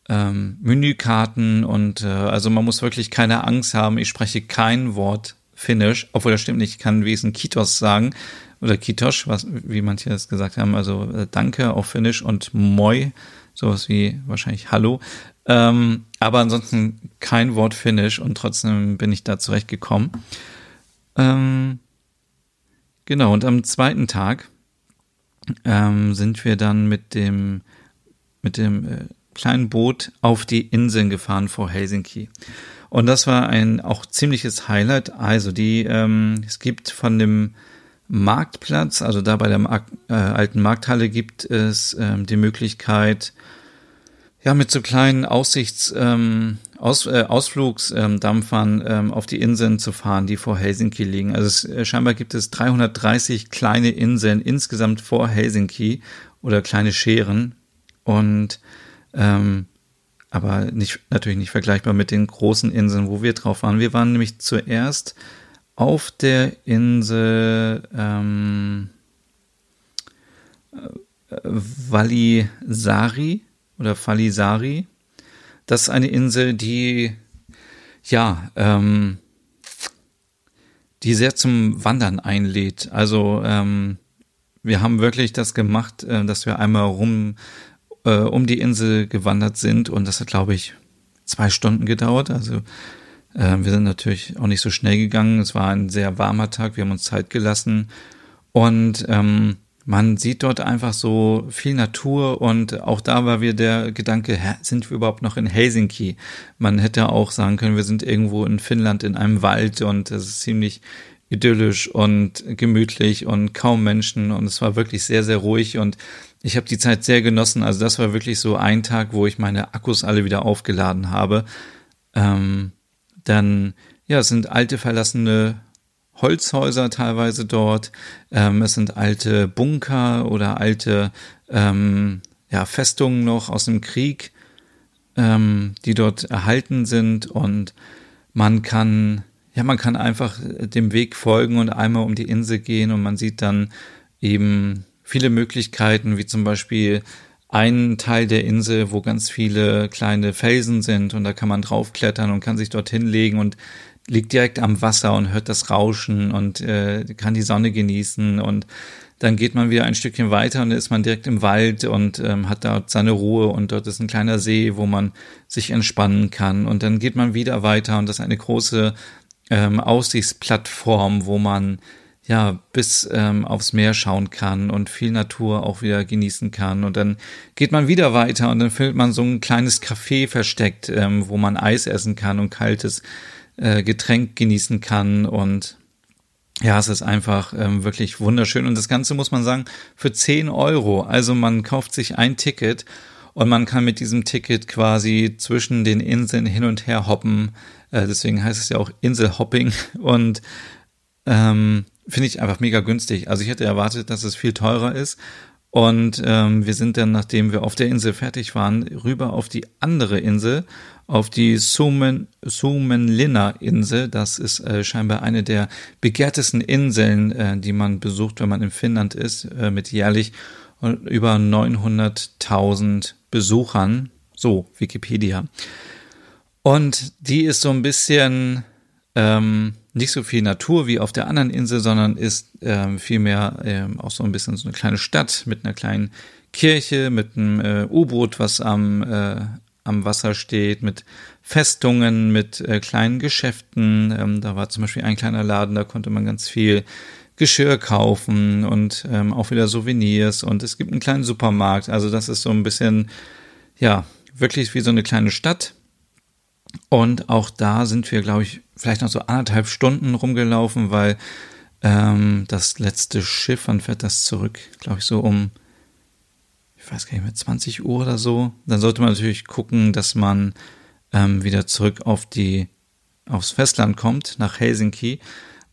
ähm, Menükarten und äh, also man muss wirklich keine Angst haben. Ich spreche kein Wort Finnisch, obwohl das stimmt nicht. Ich kann wesentlich Kitos sagen oder Kitosch, was wie manche es gesagt haben. Also äh, Danke auf Finnisch und Moi, sowas wie wahrscheinlich Hallo. Ähm, aber ansonsten kein Wort Finnisch und trotzdem bin ich da zurechtgekommen. Ähm, genau, und am zweiten Tag ähm, sind wir dann mit dem, mit dem äh, kleinen Boot auf die Inseln gefahren vor Helsinki. Und das war ein auch ziemliches Highlight. Also die, ähm, es gibt von dem Marktplatz, also da bei der Mark äh, alten Markthalle gibt es ähm, die Möglichkeit, ja, mit so kleinen Aussichts, ähm, Aus, äh, Ausflugsdampfern ähm, auf die Inseln zu fahren, die vor Helsinki liegen. Also es, äh, scheinbar gibt es 330 kleine Inseln insgesamt vor Helsinki oder kleine Scheren und ähm, aber nicht natürlich nicht vergleichbar mit den großen Inseln, wo wir drauf waren. Wir waren nämlich zuerst auf der Insel ähm, äh, Valisari oder Falisari. Das ist eine Insel, die ja, ähm, die sehr zum Wandern einlädt. Also ähm, wir haben wirklich das gemacht, äh, dass wir einmal rum äh, um die Insel gewandert sind und das hat, glaube ich, zwei Stunden gedauert. Also äh, wir sind natürlich auch nicht so schnell gegangen. Es war ein sehr warmer Tag, wir haben uns Zeit gelassen und ähm, man sieht dort einfach so viel Natur und auch da war wir der Gedanke, sind wir überhaupt noch in Helsinki? Man hätte auch sagen können, wir sind irgendwo in Finnland in einem Wald und es ist ziemlich idyllisch und gemütlich und kaum Menschen und es war wirklich sehr, sehr ruhig und ich habe die Zeit sehr genossen. Also das war wirklich so ein Tag, wo ich meine Akkus alle wieder aufgeladen habe. Ähm, dann, ja, es sind alte verlassene Holzhäuser teilweise dort. Ähm, es sind alte Bunker oder alte ähm, ja, Festungen noch aus dem Krieg, ähm, die dort erhalten sind. Und man kann, ja, man kann einfach dem Weg folgen und einmal um die Insel gehen und man sieht dann eben viele Möglichkeiten, wie zum Beispiel einen Teil der Insel, wo ganz viele kleine Felsen sind und da kann man draufklettern und kann sich dorthin legen und liegt direkt am Wasser und hört das Rauschen und äh, kann die Sonne genießen und dann geht man wieder ein Stückchen weiter und dann ist man direkt im Wald und ähm, hat dort seine Ruhe und dort ist ein kleiner See, wo man sich entspannen kann und dann geht man wieder weiter und das ist eine große ähm, Aussichtsplattform, wo man ja bis ähm, aufs Meer schauen kann und viel Natur auch wieder genießen kann und dann geht man wieder weiter und dann findet man so ein kleines Café versteckt, ähm, wo man Eis essen kann und kaltes äh, Getränk genießen kann und ja, es ist einfach ähm, wirklich wunderschön. Und das Ganze muss man sagen, für 10 Euro. Also man kauft sich ein Ticket und man kann mit diesem Ticket quasi zwischen den Inseln hin und her hoppen. Äh, deswegen heißt es ja auch Inselhopping. [laughs] Und ähm, finde ich einfach mega günstig. Also ich hätte erwartet, dass es viel teurer ist. Und ähm, wir sind dann, nachdem wir auf der Insel fertig waren, rüber auf die andere Insel auf die Sumen, Suomenlinna-Insel. Das ist äh, scheinbar eine der begehrtesten Inseln, äh, die man besucht, wenn man in Finnland ist, äh, mit jährlich über 900.000 Besuchern. So, Wikipedia. Und die ist so ein bisschen ähm, nicht so viel Natur wie auf der anderen Insel, sondern ist ähm, vielmehr ähm, auch so ein bisschen so eine kleine Stadt mit einer kleinen Kirche, mit einem äh, U-Boot, was am, äh, am Wasser steht, mit Festungen, mit äh, kleinen Geschäften. Ähm, da war zum Beispiel ein kleiner Laden, da konnte man ganz viel Geschirr kaufen und ähm, auch wieder Souvenirs. Und es gibt einen kleinen Supermarkt. Also das ist so ein bisschen, ja, wirklich wie so eine kleine Stadt. Und auch da sind wir, glaube ich, vielleicht noch so anderthalb Stunden rumgelaufen, weil ähm, das letzte Schiff, wann fährt das zurück? Glaube ich, so um ich weiß gar nicht mehr, 20 Uhr oder so, dann sollte man natürlich gucken, dass man ähm, wieder zurück auf die, aufs Festland kommt, nach Helsinki.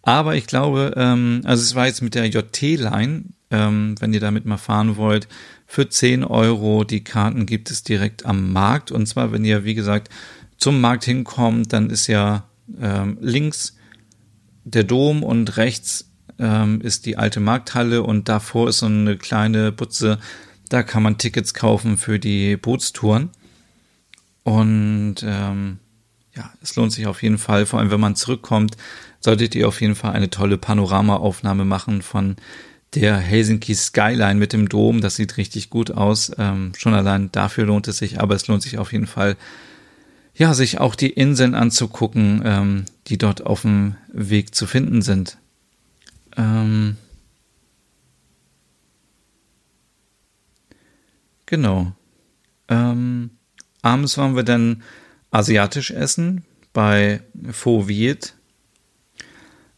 Aber ich glaube, ähm, also es war jetzt mit der JT-Line, ähm, wenn ihr damit mal fahren wollt, für 10 Euro. Die Karten gibt es direkt am Markt. Und zwar, wenn ihr, wie gesagt, zum Markt hinkommt, dann ist ja ähm, links der Dom und rechts ähm, ist die alte Markthalle und davor ist so eine kleine Butze da kann man Tickets kaufen für die Bootstouren. Und ähm, ja, es lohnt sich auf jeden Fall, vor allem wenn man zurückkommt, solltet ihr auf jeden Fall eine tolle Panoramaaufnahme machen von der Helsinki Skyline mit dem Dom. Das sieht richtig gut aus. Ähm, schon allein dafür lohnt es sich, aber es lohnt sich auf jeden Fall, ja, sich auch die Inseln anzugucken, ähm, die dort auf dem Weg zu finden sind. Ähm, Genau. Ähm, abends waren wir dann asiatisch essen bei Pho Viet.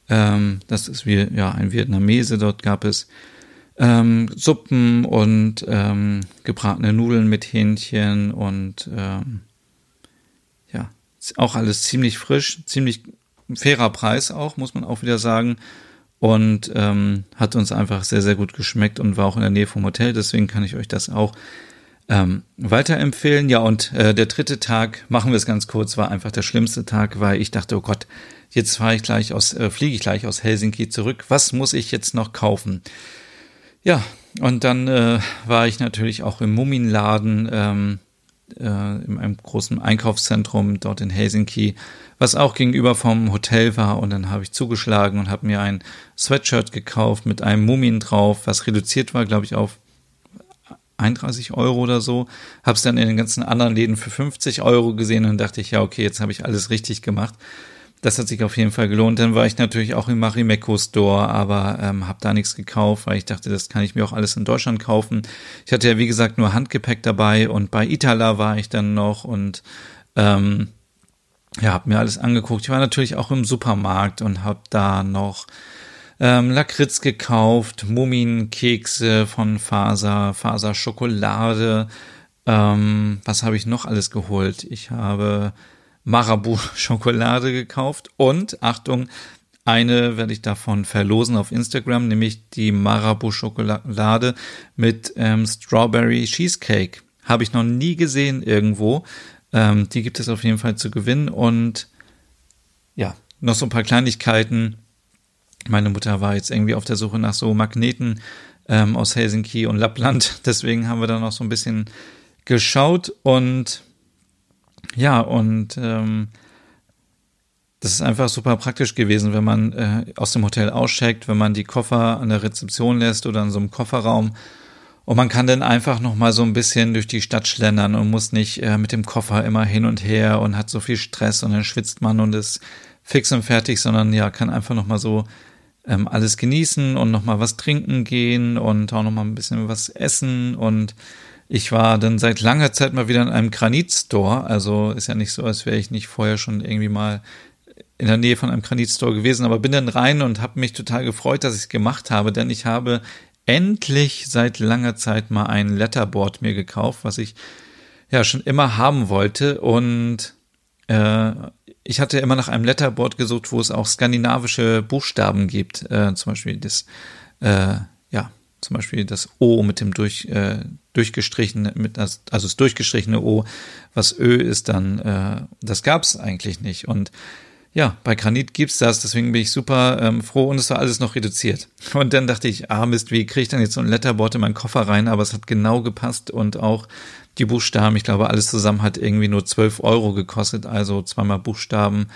Ähm, das ist wie ja ein Vietnamese. Dort gab es ähm, Suppen und ähm, gebratene Nudeln mit Hähnchen und ähm, ja, auch alles ziemlich frisch, ziemlich fairer Preis auch, muss man auch wieder sagen. Und ähm, hat uns einfach sehr, sehr gut geschmeckt und war auch in der Nähe vom Hotel. Deswegen kann ich euch das auch ähm, weiterempfehlen. Ja, und äh, der dritte Tag, machen wir es ganz kurz, war einfach der schlimmste Tag, weil ich dachte, oh Gott, jetzt fahre ich gleich aus, äh, fliege ich gleich aus Helsinki zurück. Was muss ich jetzt noch kaufen? Ja, und dann äh, war ich natürlich auch im Mumminladen, ähm, äh, in einem großen Einkaufszentrum dort in Helsinki, was auch gegenüber vom Hotel war. Und dann habe ich zugeschlagen und habe mir ein Sweatshirt gekauft mit einem Mumien drauf, was reduziert war, glaube ich, auf 31 Euro oder so. Habe es dann in den ganzen anderen Läden für 50 Euro gesehen und dachte ich, ja, okay, jetzt habe ich alles richtig gemacht. Das hat sich auf jeden Fall gelohnt. Dann war ich natürlich auch im Marimekko Store, aber ähm, habe da nichts gekauft, weil ich dachte, das kann ich mir auch alles in Deutschland kaufen. Ich hatte ja, wie gesagt, nur Handgepäck dabei und bei Itala war ich dann noch und ähm, ja, habe mir alles angeguckt. Ich war natürlich auch im Supermarkt und habe da noch ähm, Lakritz gekauft, Mumienkekse von Faser, Faser Schokolade. Ähm, was habe ich noch alles geholt? Ich habe Marabu [laughs] Schokolade gekauft und Achtung, eine werde ich davon verlosen auf Instagram, nämlich die Marabu Schokolade mit ähm, Strawberry Cheesecake. Habe ich noch nie gesehen irgendwo. Ähm, die gibt es auf jeden Fall zu gewinnen und ja, noch so ein paar Kleinigkeiten meine Mutter war jetzt irgendwie auf der Suche nach so Magneten ähm, aus Helsinki und Lappland. [laughs] Deswegen haben wir da noch so ein bisschen geschaut und ja, und ähm, das ist einfach super praktisch gewesen, wenn man äh, aus dem Hotel auscheckt, wenn man die Koffer an der Rezeption lässt oder in so einem Kofferraum. Und man kann dann einfach noch mal so ein bisschen durch die Stadt schlendern und muss nicht äh, mit dem Koffer immer hin und her und hat so viel Stress und dann schwitzt man und ist fix und fertig, sondern ja, kann einfach noch mal so ähm, alles genießen und noch mal was trinken gehen und auch noch mal ein bisschen was essen und ich war dann seit langer Zeit mal wieder in einem Granit-Store. Also ist ja nicht so, als wäre ich nicht vorher schon irgendwie mal in der Nähe von einem Granitstore gewesen, aber bin dann rein und habe mich total gefreut, dass ich es gemacht habe, denn ich habe endlich seit langer Zeit mal ein Letterboard mir gekauft, was ich ja schon immer haben wollte. Und äh, ich hatte immer nach einem Letterboard gesucht, wo es auch skandinavische Buchstaben gibt, äh, zum Beispiel das äh, zum Beispiel das O mit dem durch äh, durchgestrichene mit das also das durchgestrichene O, was Ö ist dann äh, das gab's eigentlich nicht und ja, bei Granit gibt's das, deswegen bin ich super ähm, froh und es war alles noch reduziert. [laughs] Und dann dachte ich, ah Mist, wie kriege ich dann jetzt so ein Letterboard in meinen Koffer rein? Aber es hat genau gepasst und auch die Buchstaben, ich glaube, alles zusammen hat irgendwie nur 12 Euro gekostet, also zweimal Buchstaben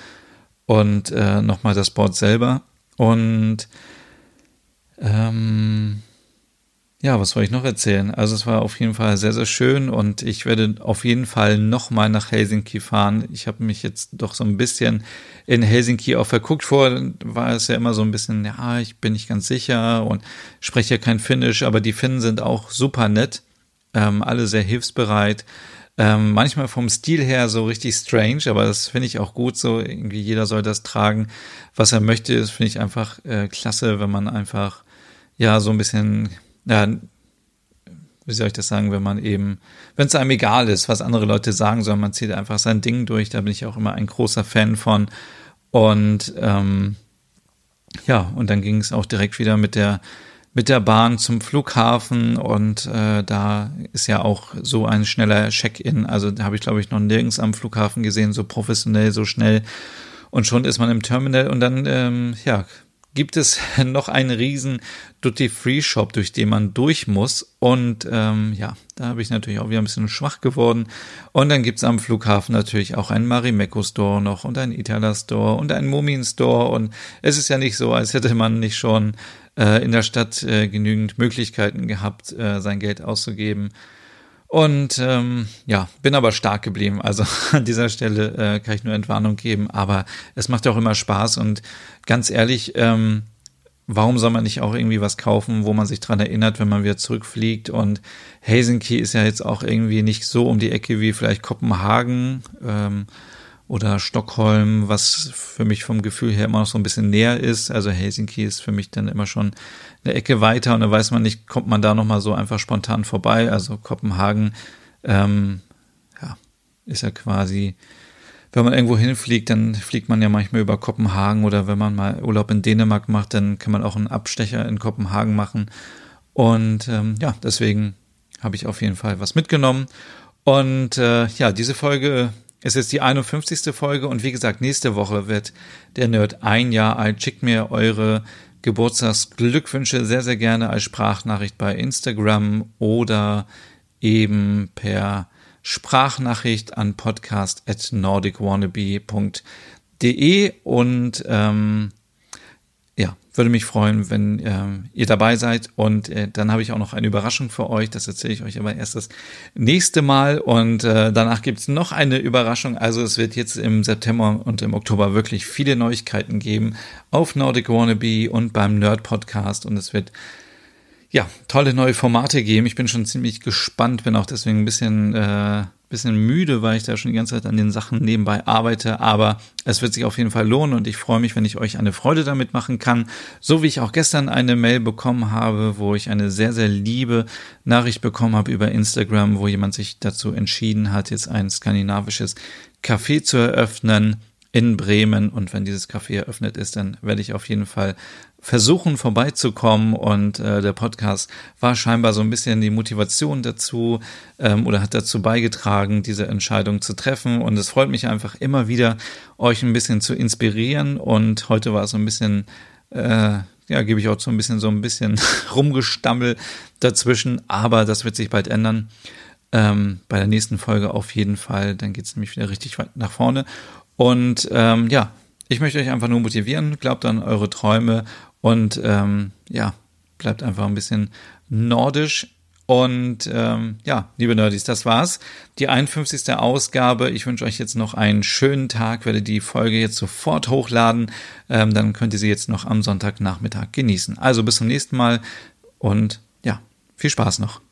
und äh, nochmal das Board selber. Und ähm, ja, was soll ich noch erzählen? Also es war auf jeden Fall sehr, sehr schön und ich werde auf jeden Fall nochmal nach Helsinki fahren. Ich habe mich jetzt doch so ein bisschen in Helsinki auch verguckt. Vor war es ja immer so ein bisschen, ja, ich bin nicht ganz sicher und spreche ja kein Finnisch, aber die Finnen sind auch super nett, ähm, alle sehr hilfsbereit. Ähm, manchmal vom Stil her so richtig strange, aber das finde ich auch gut so. Irgendwie jeder soll das tragen, was er möchte. Das finde ich einfach äh, klasse, wenn man einfach ja so ein bisschen ja, wie soll ich das sagen, wenn man eben, wenn es einem egal ist, was andere Leute sagen, sondern man zieht einfach sein Ding durch, da bin ich auch immer ein großer Fan von. Und ähm, ja, und dann ging es auch direkt wieder mit der mit der Bahn zum Flughafen und äh, da ist ja auch so ein schneller Check-in. Also da habe ich, glaube ich, noch nirgends am Flughafen gesehen, so professionell, so schnell. Und schon ist man im Terminal und dann, ähm, ja, gibt es [laughs] noch einen riesen Duty-Free-Shop, durch den man durch muss. Und ähm, ja, da habe ich natürlich auch wieder ein bisschen schwach geworden. Und dann gibt es am Flughafen natürlich auch einen Marimekko-Store noch und einen Itala-Store und einen Mumin-Store. Und es ist ja nicht so, als hätte man nicht schon äh, in der Stadt äh, genügend Möglichkeiten gehabt, äh, sein Geld auszugeben. Und ähm, ja, bin aber stark geblieben. Also [laughs] an dieser Stelle äh, kann ich nur Entwarnung geben, aber es macht ja auch immer Spaß und ganz ehrlich, ähm, warum soll man nicht auch irgendwie was kaufen, wo man sich dran erinnert, wenn man wieder zurückfliegt? Und Helsinki ist ja jetzt auch irgendwie nicht so um die Ecke wie vielleicht Kopenhagen. Ähm, oder Stockholm, was für mich vom Gefühl her immer noch so ein bisschen näher ist. Also Helsinki ist für mich dann immer schon eine Ecke weiter und da weiß man nicht, kommt man da nochmal so einfach spontan vorbei. Also Kopenhagen, ähm, ja, ist ja quasi, wenn man irgendwo hinfliegt, dann fliegt man ja manchmal über Kopenhagen oder wenn man mal Urlaub in Dänemark macht, dann kann man auch einen Abstecher in Kopenhagen machen. Und ähm, ja, deswegen habe ich auf jeden Fall was mitgenommen. Und äh, ja, diese Folge ist die 51. Folge und wie gesagt, nächste Woche wird der Nerd ein Jahr alt. Schickt mir eure Geburtstagsglückwünsche sehr, sehr gerne als Sprachnachricht bei Instagram oder eben per Sprachnachricht an podcast at nordicwannabe.de und ähm, würde mich freuen, wenn äh, ihr dabei seid. Und äh, dann habe ich auch noch eine Überraschung für euch. Das erzähle ich euch aber erst das nächste Mal. Und äh, danach gibt es noch eine Überraschung. Also es wird jetzt im September und im Oktober wirklich viele Neuigkeiten geben auf Nordic Wannabe und beim Nerd Podcast. Und es wird ja tolle neue Formate geben. Ich bin schon ziemlich gespannt, bin auch deswegen ein bisschen äh, bisschen müde, weil ich da schon die ganze Zeit an den Sachen nebenbei arbeite, aber es wird sich auf jeden Fall lohnen und ich freue mich, wenn ich euch eine Freude damit machen kann. So wie ich auch gestern eine Mail bekommen habe, wo ich eine sehr, sehr liebe Nachricht bekommen habe über Instagram, wo jemand sich dazu entschieden hat, jetzt ein skandinavisches Café zu eröffnen in Bremen. Und wenn dieses Café eröffnet ist, dann werde ich auf jeden Fall versuchen vorbeizukommen und äh, der Podcast war scheinbar so ein bisschen die Motivation dazu ähm, oder hat dazu beigetragen, diese Entscheidung zu treffen und es freut mich einfach immer wieder, euch ein bisschen zu inspirieren und heute war es so ein bisschen äh, ja, gebe ich auch so ein bisschen so ein bisschen [laughs] rumgestammel dazwischen, aber das wird sich bald ändern. Ähm, bei der nächsten Folge auf jeden Fall, dann geht es nämlich wieder richtig weit nach vorne. Und ähm, ja, ich möchte euch einfach nur motivieren, glaubt an eure Träume und ähm, ja, bleibt einfach ein bisschen nordisch. Und ähm, ja, liebe Nerdies, das war's. Die 51. Ausgabe. Ich wünsche euch jetzt noch einen schönen Tag, werde die Folge jetzt sofort hochladen. Ähm, dann könnt ihr sie jetzt noch am Sonntagnachmittag genießen. Also bis zum nächsten Mal und ja, viel Spaß noch.